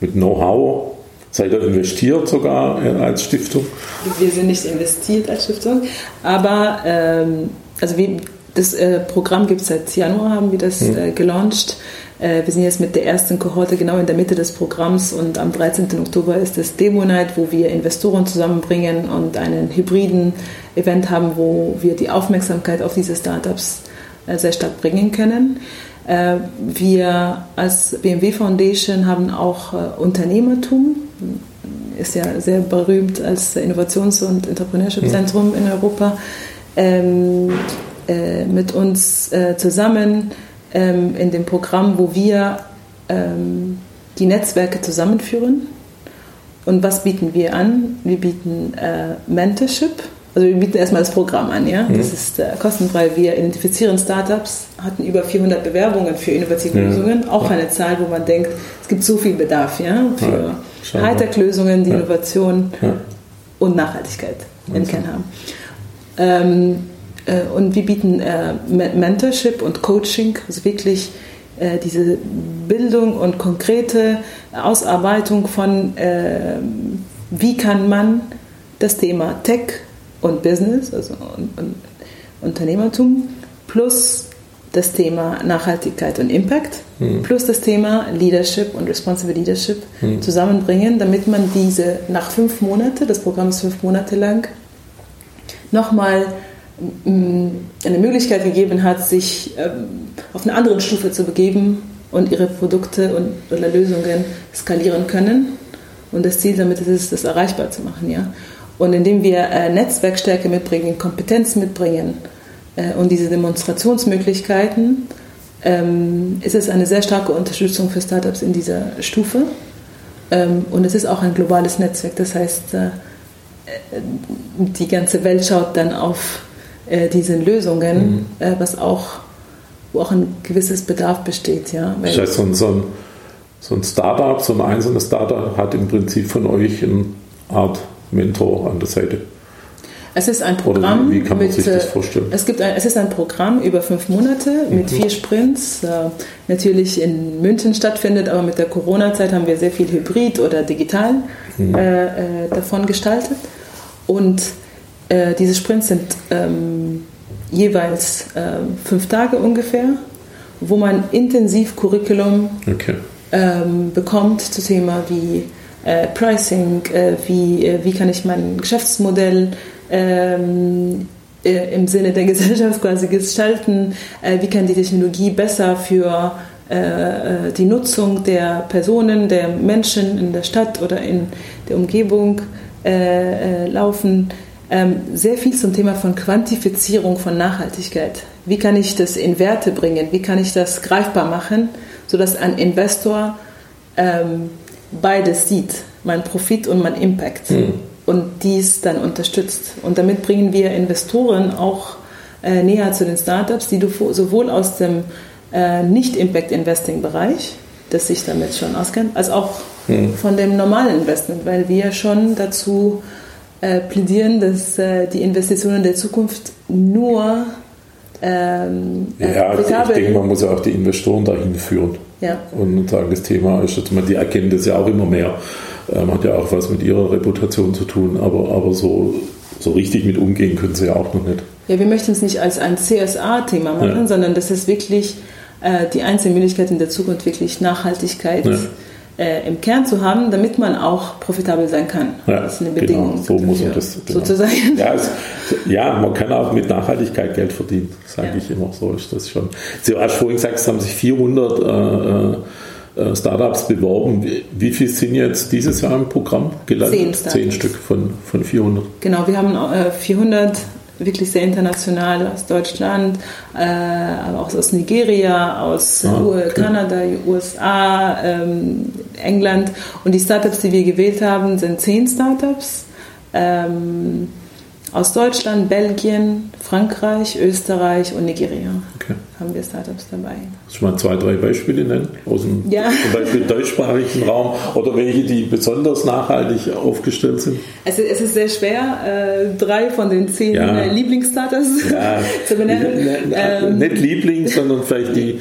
mit Know-how? Seid ihr investiert sogar als Stiftung? Wir sind nicht investiert als Stiftung, aber ähm, also wie, das äh, Programm gibt es seit Januar, haben wir das mhm. äh, gelauncht. Äh, wir sind jetzt mit der ersten Kohorte genau in der Mitte des Programms und am 13. Oktober ist das Demo Night, wo wir Investoren zusammenbringen und einen hybriden Event haben, wo wir die Aufmerksamkeit auf diese Startups äh, sehr stark bringen können. Äh, wir als BMW Foundation haben auch Unternehmertum, ist ja sehr berühmt als Innovations- und Entrepreneurship-Zentrum in Europa, ähm, mit uns zusammen ähm, in dem Programm, wo wir ähm, die Netzwerke zusammenführen. Und was bieten wir an? Wir bieten äh, Mentorship. Also wir bieten erstmal das Programm an, ja. Mhm. Das ist äh, kostenfrei. Wir identifizieren Startups, hatten über 400 Bewerbungen für innovative ja. Lösungen. Auch eine Zahl, wo man denkt, es gibt so viel Bedarf, ja, für ja, Hightech-Lösungen, die ja. Innovation und Nachhaltigkeit im Kern haben. Ähm, äh, und wir bieten äh, Mentorship und Coaching, also wirklich äh, diese Bildung und konkrete Ausarbeitung von, wie kann man das Thema Tech und Business, also Unternehmertum, plus das Thema Nachhaltigkeit und Impact, mhm. plus das Thema Leadership und Responsible Leadership mhm. zusammenbringen, damit man diese nach fünf Monaten, das Programm ist fünf Monate lang, nochmal eine Möglichkeit gegeben hat, sich ähm, auf eine andere Stufe zu begeben und ihre Produkte und, oder Lösungen skalieren können. Und das Ziel damit ist es, das erreichbar zu machen. Ja? Und indem wir äh, Netzwerkstärke mitbringen, Kompetenz mitbringen äh, und diese Demonstrationsmöglichkeiten, ähm, ist es eine sehr starke Unterstützung für Startups in dieser Stufe. Ähm, und es ist auch ein globales Netzwerk. Das heißt, äh, die ganze Welt schaut dann auf äh, diesen Lösungen, mhm. äh, was auch, wo auch ein gewisses Bedarf besteht. Ja? das heißt, so ein, so, ein, so ein Startup, so ein einzelnes Startup hat im Prinzip von euch eine Art Mentor an der Seite. Es ist ein Programm. Wie, wie kann man mit, sich das vorstellen? Es, gibt ein, es ist ein Programm über fünf Monate mit mhm. vier Sprints. Äh, natürlich in München stattfindet, aber mit der Corona-Zeit haben wir sehr viel hybrid oder digital mhm. äh, äh, davon gestaltet. Und äh, diese Sprints sind ähm, jeweils äh, fünf Tage ungefähr, wo man intensiv Curriculum okay. ähm, bekommt zu Thema wie äh, Pricing, äh, wie, äh, wie kann ich mein Geschäftsmodell ähm, äh, im Sinne der *laughs* Gesellschaft quasi gestalten, wie kann die Technologie besser für die Nutzung der Personen, der Menschen in der Stadt oder in der Umgebung laufen sehr viel zum Thema von Quantifizierung von Nachhaltigkeit. Wie kann ich das in Werte bringen? Wie kann ich das greifbar machen, sodass ein Investor ähm, beides sieht, mein Profit und mein Impact mhm. und dies dann unterstützt. Und damit bringen wir Investoren auch äh, näher zu den Startups, die du sowohl aus dem äh, Nicht-Impact-Investing-Bereich, das sich damit schon auskennt, als auch mhm. von dem normalen Investment, weil wir schon dazu äh, plädieren, dass äh, die Investitionen der Zukunft nur ähm, ja, ich denke, man muss ja auch die Investoren dahin führen. Ja. Und sagen, das Thema ist, dass man die erkennen das ja auch immer mehr. Ähm, hat ja auch was mit ihrer Reputation zu tun, aber, aber so, so richtig mit umgehen können sie ja auch noch nicht. Ja, wir möchten es nicht als ein CSA-Thema machen, ja. sondern das ist wirklich äh, die einzige Möglichkeit in der Zukunft, wirklich Nachhaltigkeit ja äh, im Kern zu haben, damit man auch profitabel sein kann. Ja, das ist eine Bedingung. Genau, so muss man das genau. sozusagen. Ja, es, ja, man kann auch mit Nachhaltigkeit Geld verdienen, sage ja. ich immer. So ist das schon. Sie hast vorhin gesagt, es haben sich 400 äh, äh, Startups beworben. Wie, wie viel sind jetzt dieses Jahr im Programm gelandet? Zehn, Zehn Stück von, von 400. Genau, wir haben äh, 400 wirklich sehr international aus Deutschland, äh, aber auch aus Nigeria, aus ah, okay. Kanada, USA, ähm, England. Und die Startups, die wir gewählt haben, sind zehn Startups. Ähm, aus Deutschland, Belgien, Frankreich, Österreich und Nigeria okay. haben wir Startups dabei. Kannst du mal zwei, drei Beispiele nennen? Aus dem ja. zum Beispiel deutschsprachigen Raum oder welche, die besonders nachhaltig aufgestellt sind? Also es ist sehr schwer, äh, drei von den zehn ja. Äh, Lieblingsstartups ja. *laughs* zu benennen. Ähm, nicht Liebling, sondern vielleicht die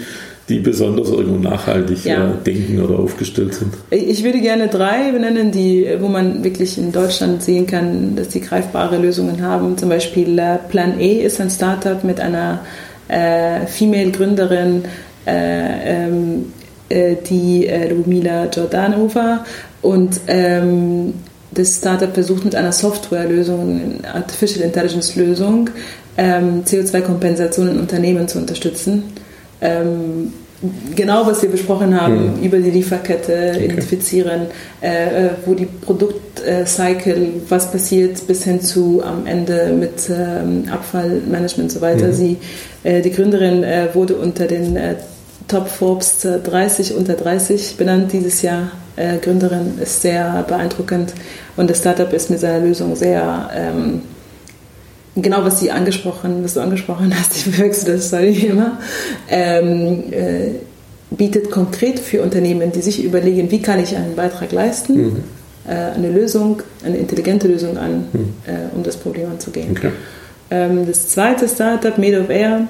die besonders irgendwo nachhaltig ja. äh, denken oder aufgestellt sind? Ich würde gerne drei benennen, die, wo man wirklich in Deutschland sehen kann, dass sie greifbare Lösungen haben. Zum Beispiel äh, Plan E ist ein Startup mit einer äh, Female-Gründerin, äh, ähm, äh, die äh, Lumila Jordanova und ähm, das Startup versucht mit einer Softwarelösung, einer Artificial Intelligence Lösung, ähm, CO2-Kompensation in Unternehmen zu unterstützen. Ähm, genau, was wir besprochen haben, mhm. über die Lieferkette okay. identifizieren, äh, äh wo die Produktcycle, äh, was passiert, bis hin zu am Ende mit ähm, Abfallmanagement und so weiter. Mhm. Sie, äh, die Gründerin äh, wurde unter den äh, Top Forbes 30 unter 30 benannt dieses Jahr. Gründerin ist sehr beeindruckend und das Startup ist mit seiner Lösung sehr ähm, genau was sie angesprochen, was du angesprochen hast, ich verwechsel das sorry immer, ähm, äh, bietet konkret für Unternehmen, die sich überlegen, wie kann ich einen Beitrag leisten, mhm. äh, eine Lösung, eine intelligente Lösung an, mhm. äh, um das Problem anzugehen. Okay. Ähm, das zweite Startup, Made of Air,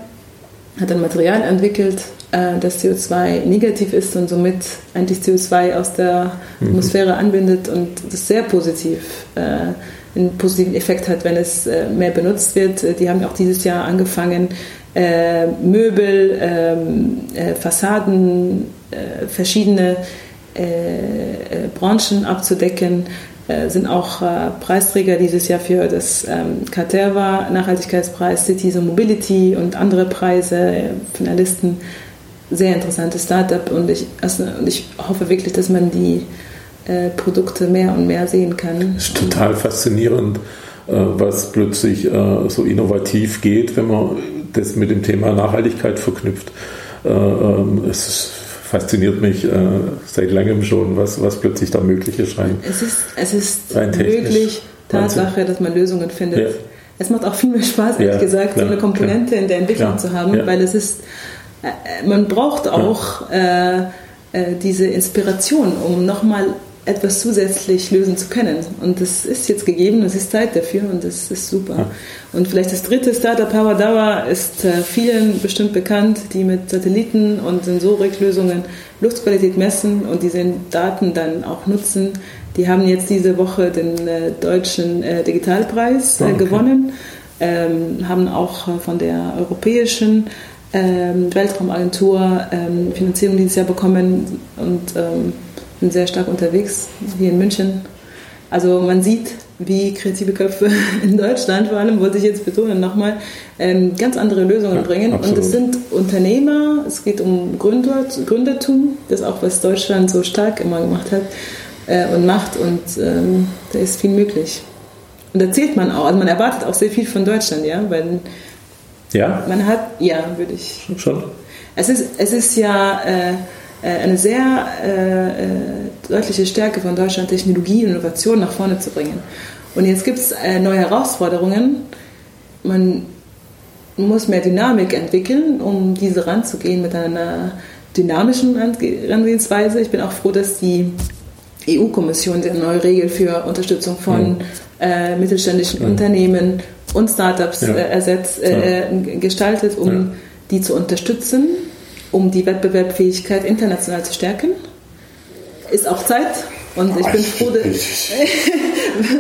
hat ein Material entwickelt, äh, das CO2 negativ ist und somit eigentlich CO2 aus der mhm. Atmosphäre anbindet und das sehr positiv äh, einen positiven Effekt hat, wenn es äh, mehr benutzt wird. Äh, die haben auch dieses Jahr angefangen, äh, Möbel, ähm, Fassaden, verschiedene Branchen abzudecken. sind auch Preisträger dieses Jahr für das ähm, Caterva Nachhaltigkeitspreis, Cities and Mobility und andere Preise, Finalisten. Sehr interessantes Startup und ich, also, und ich hoffe wirklich, dass man die äh, Produkte mehr und mehr sehen kann. Das ist total faszinierend, äh, was plötzlich äh, so innovativ geht, wenn man das mit dem Thema Nachhaltigkeit verknüpft. Ähm, es fasziniert mich seit langem schon, was, was plötzlich da möglich erscheint. Es ist, es ist möglich, Tatsache, dass man Lösungen findet. Ja. Es macht auch viel mehr Spaß, ehrlich ja, gesagt, klar, so eine Komponente klar. in der Entwicklung ja, zu haben, weil es ist, man braucht auch äh, diese Inspiration, um nochmal etwas zusätzlich lösen zu können. Und das ist jetzt gegeben, es ist Zeit dafür und das ist super. Ja. Und vielleicht das dritte Startup Power Dauer ist äh, vielen bestimmt bekannt, die mit Satelliten und Sensoriklösungen Luftqualität messen und diese Daten dann auch nutzen. Die haben jetzt diese Woche den äh, deutschen äh, Digitalpreis äh, oh, okay. gewonnen, ähm, haben auch von der europäischen ähm, Weltraumagentur ähm, Finanzierung dieses Jahr bekommen und bin sehr stark unterwegs hier in München. Also man sieht, wie kreative Köpfe *laughs* in Deutschland vor allem, wollte ich jetzt betonen nochmal, ähm, ganz andere Lösungen ja, bringen. Absolut. Und es sind Unternehmer, es geht um Gründer, Gründertum, das auch was Deutschland so stark immer gemacht hat äh, und macht und ähm, da ist viel möglich. Und da zählt man auch, also man erwartet auch sehr viel von Deutschland, ja, weil ja. man hat, ja, würde ich. Schon. Es ist, es ist ja äh, äh, eine sehr äh, äh, deutliche Stärke von Deutschland, Technologie und Innovation nach vorne zu bringen. Und jetzt gibt es äh, neue Herausforderungen. Man muss mehr Dynamik entwickeln, um diese ranzugehen mit einer dynamischen Herangehensweise. Ich bin auch froh, dass die EU-Kommission eine neue Regel für Unterstützung von mhm. äh, mittelständischen mhm. Unternehmen und Startups ja. äh, ersetzt, äh, gestaltet, um ja. die zu unterstützen um die Wettbewerbsfähigkeit international zu stärken. Ist auch Zeit. Und ich bin froh, dass. Ich,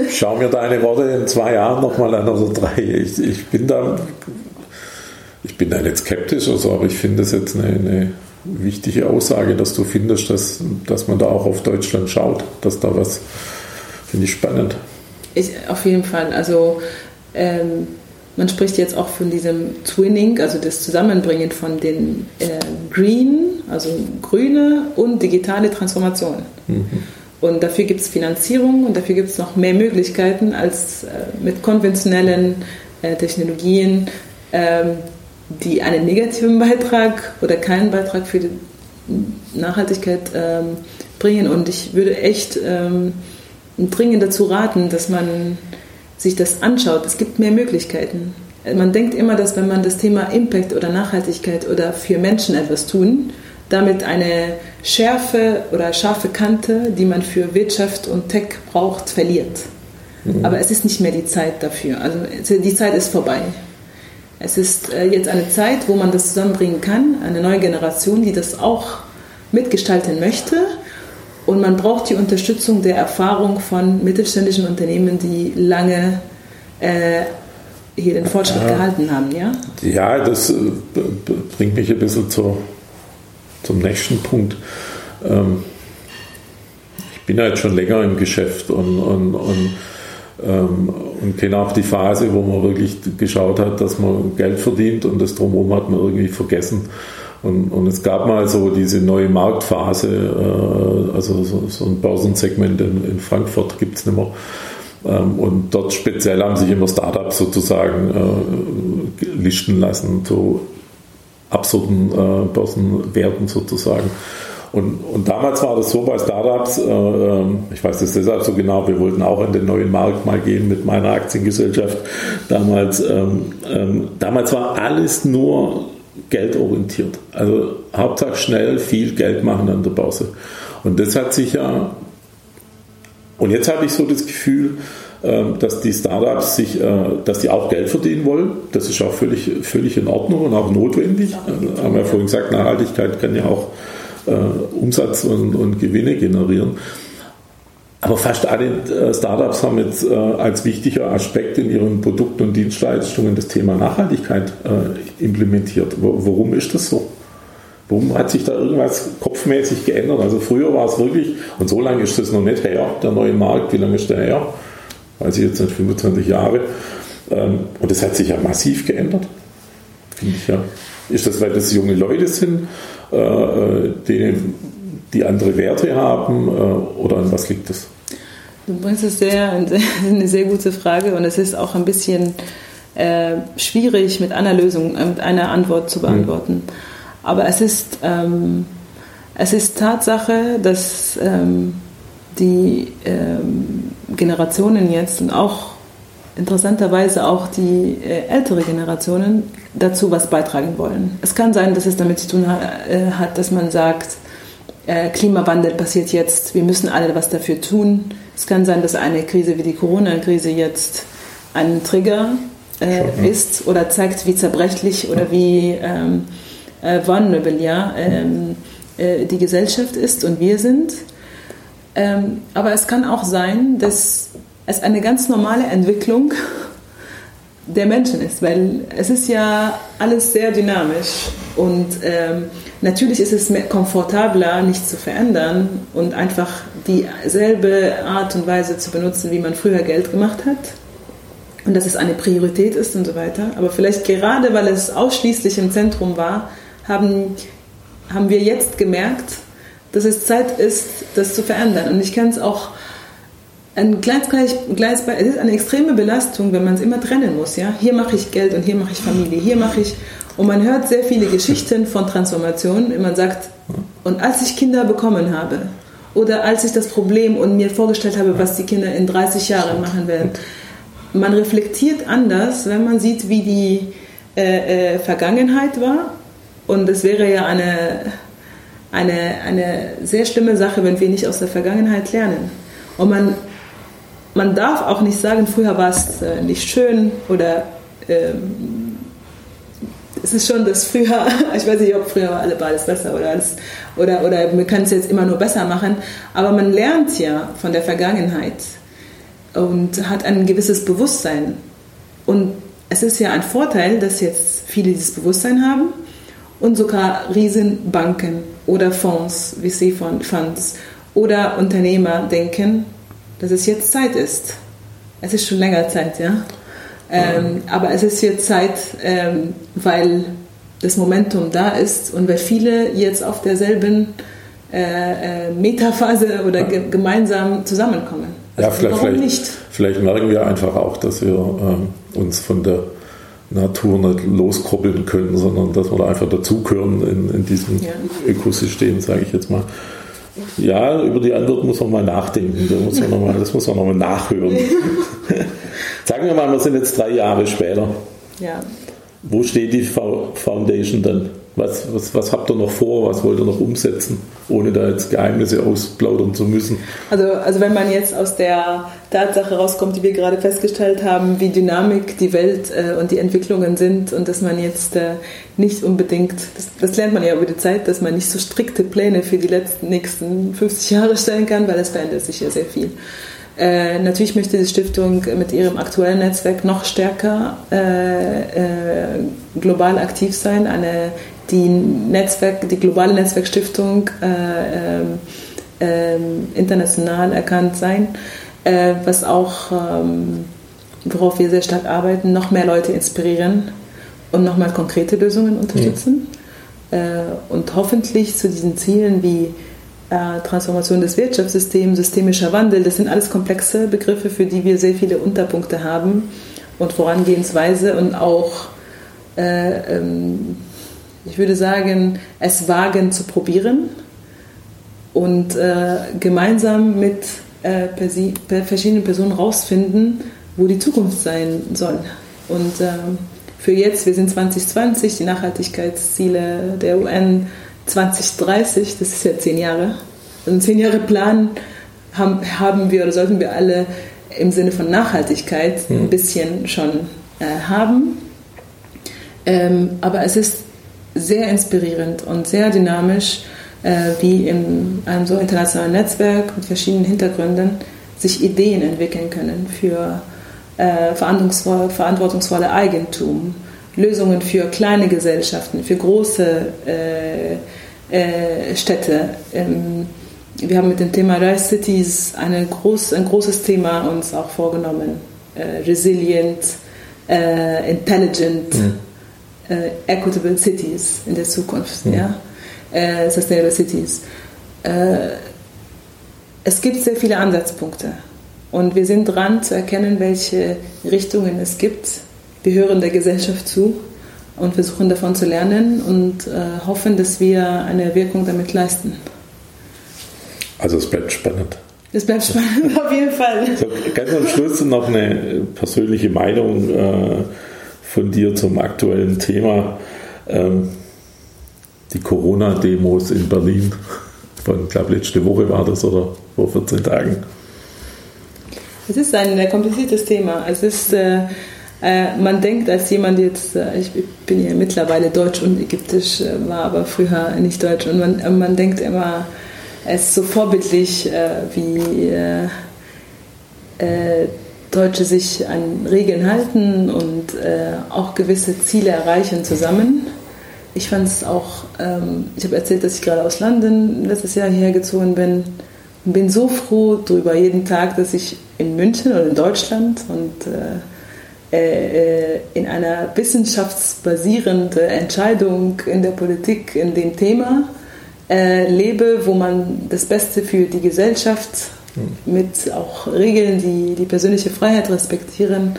ich schau mir deine Worte in zwei Jahren nochmal an oder drei. Ich, ich, bin da. Ich bin da nicht skeptisch oder so, aber ich finde es jetzt eine, eine, wichtige Aussage, dass du findest, dass, dass man da auch auf Deutschland schaut, dass da was. Finde ich spannend. Ich, auf jeden Fall. Also. Ähm, man spricht jetzt auch von diesem Twinning, also das Zusammenbringen von den äh, Green, also grüne und digitale Transformation. Mhm. Und dafür gibt es Finanzierung und dafür gibt es noch mehr Möglichkeiten als äh, mit konventionellen äh, Technologien, ähm, die einen negativen Beitrag oder keinen Beitrag für die Nachhaltigkeit ähm, bringen. Und ich würde echt ähm, dringend dazu raten, dass man sich das anschaut, es gibt mehr Möglichkeiten. Man denkt immer, dass wenn man das Thema Impact oder Nachhaltigkeit oder für Menschen etwas tun, damit eine Schärfe oder scharfe Kante, die man für Wirtschaft und Tech braucht, verliert. Mhm. Aber es ist nicht mehr die Zeit dafür. Also die Zeit ist vorbei. Es ist äh, jetzt eine Zeit, wo man das zusammenbringen kann, eine neue Generation, die das auch mitgestalten möchte. Und man braucht die Unterstützung der Erfahrung von mittelständischen Unternehmen, die lange äh, hier den Fortschritt ja. gehalten haben. Ja, ja das äh, bringt mich ein bisschen zur, zum nächsten Punkt. Ähm, ich bin ja jetzt schon länger im Geschäft und, und, und ähm, und kenne auch die Phase, wo man wirklich geschaut hat, dass man Geld verdient und das Drumherum hat man irgendwie vergessen. Und, und es gab mal so diese neue Marktphase, äh, also so, so, ein Börsensegment in, in Frankfurt gibt es nicht mehr. Ähm, und dort speziell haben sich immer Startups sozusagen äh, listen lassen, zu absurden äh, Börsenwerten sozusagen. Und, und damals war das so bei Startups, äh, ähm, ich weiß das deshalb so genau, wir wollten auch in den neuen Markt mal gehen mit meiner Aktiengesellschaft damals. Ähm, ähm, damals war alles nur geldorientiert. Also Hauptsache schnell viel Geld machen an der Börse. Und das hat sich ja, und jetzt habe ich so das Gefühl, ähm, dass die Startups sich, äh, dass die auch Geld verdienen wollen. Das ist auch völlig, völlig in Ordnung und auch notwendig. Also, haben wir ja vorhin gesagt, Nachhaltigkeit kann ja auch äh, Umsatz und, und, Gewinne generieren. Aber fast alle äh, Startups haben jetzt äh, als wichtiger Aspekt in ihren Produkten und Dienstleistungen das Thema Nachhaltigkeit äh, implementiert. Warum ist das so? Warum hat sich da irgendwas kopfmäßig geändert? Also früher war es wirklich, und so lange ist das noch nicht her, der neue Markt, wie lange ist der her? Weiß ich jetzt nicht, 25 Jahre. Ähm, und das hat sich ja massiv geändert. Finde ich ja. Ist das, weil das junge Leute sind? Die, die andere Werte haben oder an was liegt das? Du bringst es sehr, *laughs* eine sehr gute Frage und es ist auch ein bisschen äh, schwierig mit einer Lösung, mit einer Antwort zu beantworten. Mhm. Aber es ist, ähm, es ist Tatsache, dass ähm, die ähm, Generationen jetzt und auch interessanterweise auch die äh, ältere Generationen dazu was beitragen wollen. Es kann sein, dass es damit zu tun äh, hat, dass man sagt, äh, Klimawandel passiert jetzt, wir müssen alle was dafür tun. Es kann sein, dass eine Krise wie die Corona-Krise jetzt ein Trigger äh, ist oder zeigt, wie zerbrechlich oder wie ähm, äh, vulnerable ja, ähm, äh, die Gesellschaft ist und wir sind. Ähm, aber es kann auch sein, dass es eine ganz normale Entwicklung der Menschen ist, weil es ist ja alles sehr dynamisch und ähm, natürlich ist es komfortabler, nicht zu verändern und einfach dieselbe Art und Weise zu benutzen, wie man früher Geld gemacht hat und dass es eine Priorität ist und so weiter. Aber vielleicht gerade, weil es ausschließlich im Zentrum war, haben, haben wir jetzt gemerkt, dass es Zeit ist, das zu verändern. Und ich kann es auch ein kleines, kleines, es ist eine extreme Belastung, wenn man es immer trennen muss. Ja? Hier mache ich Geld und hier mache ich Familie, hier mache ich. Und man hört sehr viele Geschichten von Transformationen. Man sagt, und als ich Kinder bekommen habe, oder als ich das Problem und mir vorgestellt habe, was die Kinder in 30 Jahren machen werden, man reflektiert anders, wenn man sieht, wie die äh, äh, Vergangenheit war. Und es wäre ja eine, eine, eine sehr schlimme Sache, wenn wir nicht aus der Vergangenheit lernen. Und man man darf auch nicht sagen, früher war es äh, nicht schön oder ähm, es ist schon das früher, *laughs* ich weiß nicht, ob früher war alles besser oder alles, oder, oder wir können es jetzt immer nur besser machen, aber man lernt ja von der Vergangenheit und hat ein gewisses Bewusstsein. Und es ist ja ein Vorteil, dass jetzt viele dieses Bewusstsein haben und sogar Riesenbanken oder Fonds, VC-Funds oder Unternehmer denken, dass es jetzt Zeit ist. Es ist schon länger Zeit, ja. Ähm, aber es ist jetzt Zeit, ähm, weil das Momentum da ist und weil viele jetzt auf derselben äh, äh, Metaphase oder ge gemeinsam zusammenkommen. Also ja, vielleicht, warum nicht? Vielleicht merken wir einfach auch, dass wir ähm, uns von der Natur nicht loskoppeln können, sondern dass wir da einfach dazugehören in, in diesem ja. Ökosystem, sage ich jetzt mal. Ja, über die Antwort muss man mal nachdenken. Da muss man noch mal, das muss man nochmal nachhören. *laughs* Sagen wir mal, wir sind jetzt drei Jahre später. Ja. Wo steht die Foundation dann? Was, was, was habt ihr noch vor? Was wollt ihr noch umsetzen, ohne da jetzt Geheimnisse ausplaudern zu müssen? Also, also wenn man jetzt aus der Tatsache rauskommt, die wir gerade festgestellt haben, wie dynamik die Welt äh, und die Entwicklungen sind und dass man jetzt äh, nicht unbedingt, das, das, lernt man ja über die Zeit, dass man nicht so strikte Pläne für die letzten nächsten 50 Jahre stellen kann, weil es verändert sich ja sehr viel. Äh, natürlich möchte die Stiftung mit ihrem aktuellen Netzwerk noch stärker äh, äh, global aktiv sein. Eine, die, Netzwerk, die globale Netzwerkstiftung äh, ähm, ähm, international erkannt sein, äh, was auch, ähm, worauf wir sehr stark arbeiten, noch mehr Leute inspirieren und nochmal konkrete Lösungen unterstützen. Mhm. und hoffentlich zu diesen Zielen wie äh, Transformation des Wirtschaftssystems, systemischer Wandel, das sind alles komplexe Begriffe, für die wir sehr viele Unterpunkte haben und Vorangehensweise und auch, äh, ähm, ich würde sagen, es wagen zu probieren und äh, gemeinsam mit äh, verschiedenen Personen rausfinden, wo die Zukunft sein soll. Und ähm, für jetzt, wir sind 2020, die Nachhaltigkeitsziele der UN 2030, das ist ja zehn Jahre, einen zehn Jahre Plan haben, haben wir oder sollten wir alle im Sinne von Nachhaltigkeit mhm. ein bisschen schon äh, haben. Ähm, aber es ist sehr inspirierend und sehr dynamisch, äh, wie in einem so internationalen Netzwerk mit verschiedenen Hintergründen sich Ideen entwickeln können für äh, verantwortungsvolle Eigentum, Lösungen für kleine Gesellschaften, für große äh, Städte. Ähm, wir haben mit dem Thema Rice Cities groß, ein großes Thema uns auch vorgenommen. Resilient, intelligent, mhm. Equitable cities in der Zukunft. Mhm. Ja? sustainable Cities. es gibt sehr viele Ansatzpunkte. Und wir sind dran zu erkennen, welche Richtungen es gibt wir hören der Gesellschaft zu und versuchen davon zu lernen und äh, hoffen, dass wir eine Wirkung damit leisten. Also es bleibt spannend. Es bleibt spannend, *laughs* auf jeden Fall. So, ganz am Schluss noch eine persönliche Meinung äh, von dir zum aktuellen Thema. Ähm, die Corona-Demos in Berlin. Von, ich glaube, letzte Woche war das oder vor 14 Tagen. Es ist ein kompliziertes Thema. Es ist äh, äh, man denkt als jemand jetzt, äh, ich bin ja mittlerweile deutsch und ägyptisch, äh, war aber früher nicht deutsch und man, man denkt immer, es ist so vorbildlich, wie Deutsche sich an Regeln halten und auch gewisse Ziele erreichen zusammen. Ich fand es auch, ähm, ich habe erzählt, dass ich gerade aus London letztes Jahr hierher gezogen bin und bin so froh darüber jeden Tag, dass ich in München oder in Deutschland und äh, äh, in einer wissenschaftsbasierenden Entscheidung in der Politik in dem Thema äh, lebe, wo man das Beste für die Gesellschaft. Mit auch Regeln, die die persönliche Freiheit respektieren,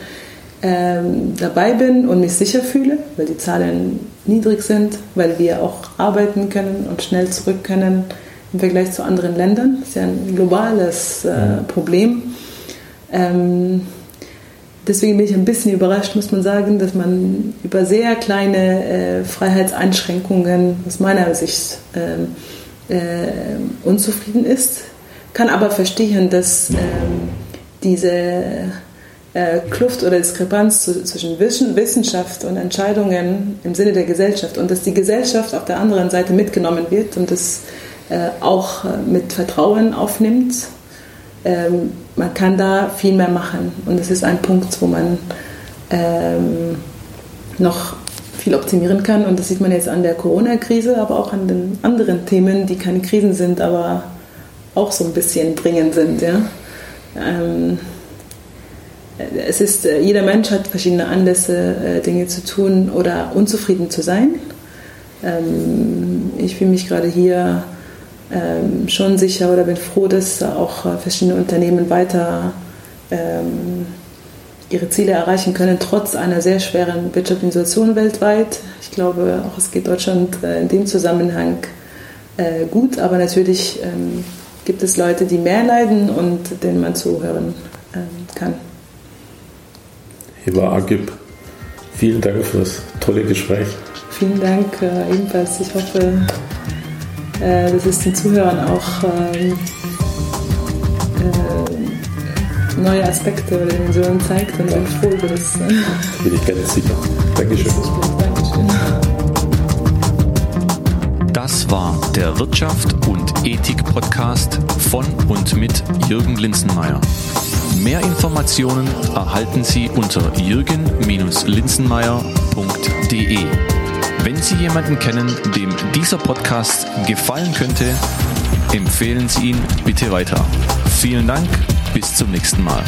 ähm, dabei bin und mich sicher fühle, weil die Zahlen niedrig sind, weil wir auch arbeiten können und schnell zurück können im Vergleich zu anderen Ländern. Das ist ja ein globales äh, Problem. Ähm, Deswegen bin ich ein bisschen überrascht, muss man sagen, dass man über sehr kleine äh, Freiheitseinschränkungen aus meiner Sicht äh, äh, unzufrieden ist. Kann aber verstehen, dass ähm, diese äh, Kluft oder Diskrepanz zwischen Wissenschaft und Entscheidungen im Sinne der Gesellschaft und dass die Gesellschaft auf der anderen Seite mitgenommen wird und das äh, auch äh, mit Vertrauen aufnimmt ähm, man kann da viel mehr machen. Und das ist ein Punkt, wo man ähm, noch viel optimieren kann. Und das sieht man jetzt an der Corona-Krise, aber auch an den anderen Themen, die keine Krisen sind, aber auch so ein bisschen dringend sind. Ja? Ähm, es ist, äh, jeder Mensch hat verschiedene Anlässe, äh, Dinge zu tun oder unzufrieden zu sein. Ähm, ich fühle mich gerade hier ähm, schon sicher oder bin froh, dass auch äh, verschiedene Unternehmen weiter ähm, ihre Ziele erreichen können, trotz einer sehr schweren wirtschaftlichen Situation weltweit. Ich glaube, auch es geht Deutschland in dem Zusammenhang gut, aber natürlich gibt es Leute, die mehr leiden und denen man zuhören ähm, kann. Heba Agib, vielen Dank für das tolle Gespräch. Vielen Dank äh, ebenfalls. Ich hoffe, äh, dass es den Zuhörern auch ähm, äh, neue Aspekte oder Dimensionen zeigt und bin froh über das. Bin ich ganz sicher. Dankeschön. Dankeschön. Das war der Wirtschaft und Ethik Podcast von und mit Jürgen Linzenmeier. Mehr Informationen erhalten Sie unter jürgen-linzenmeier.de. Wenn Sie jemanden kennen, dem dieser Podcast gefallen könnte, empfehlen Sie ihn bitte weiter. Vielen Dank, bis zum nächsten Mal.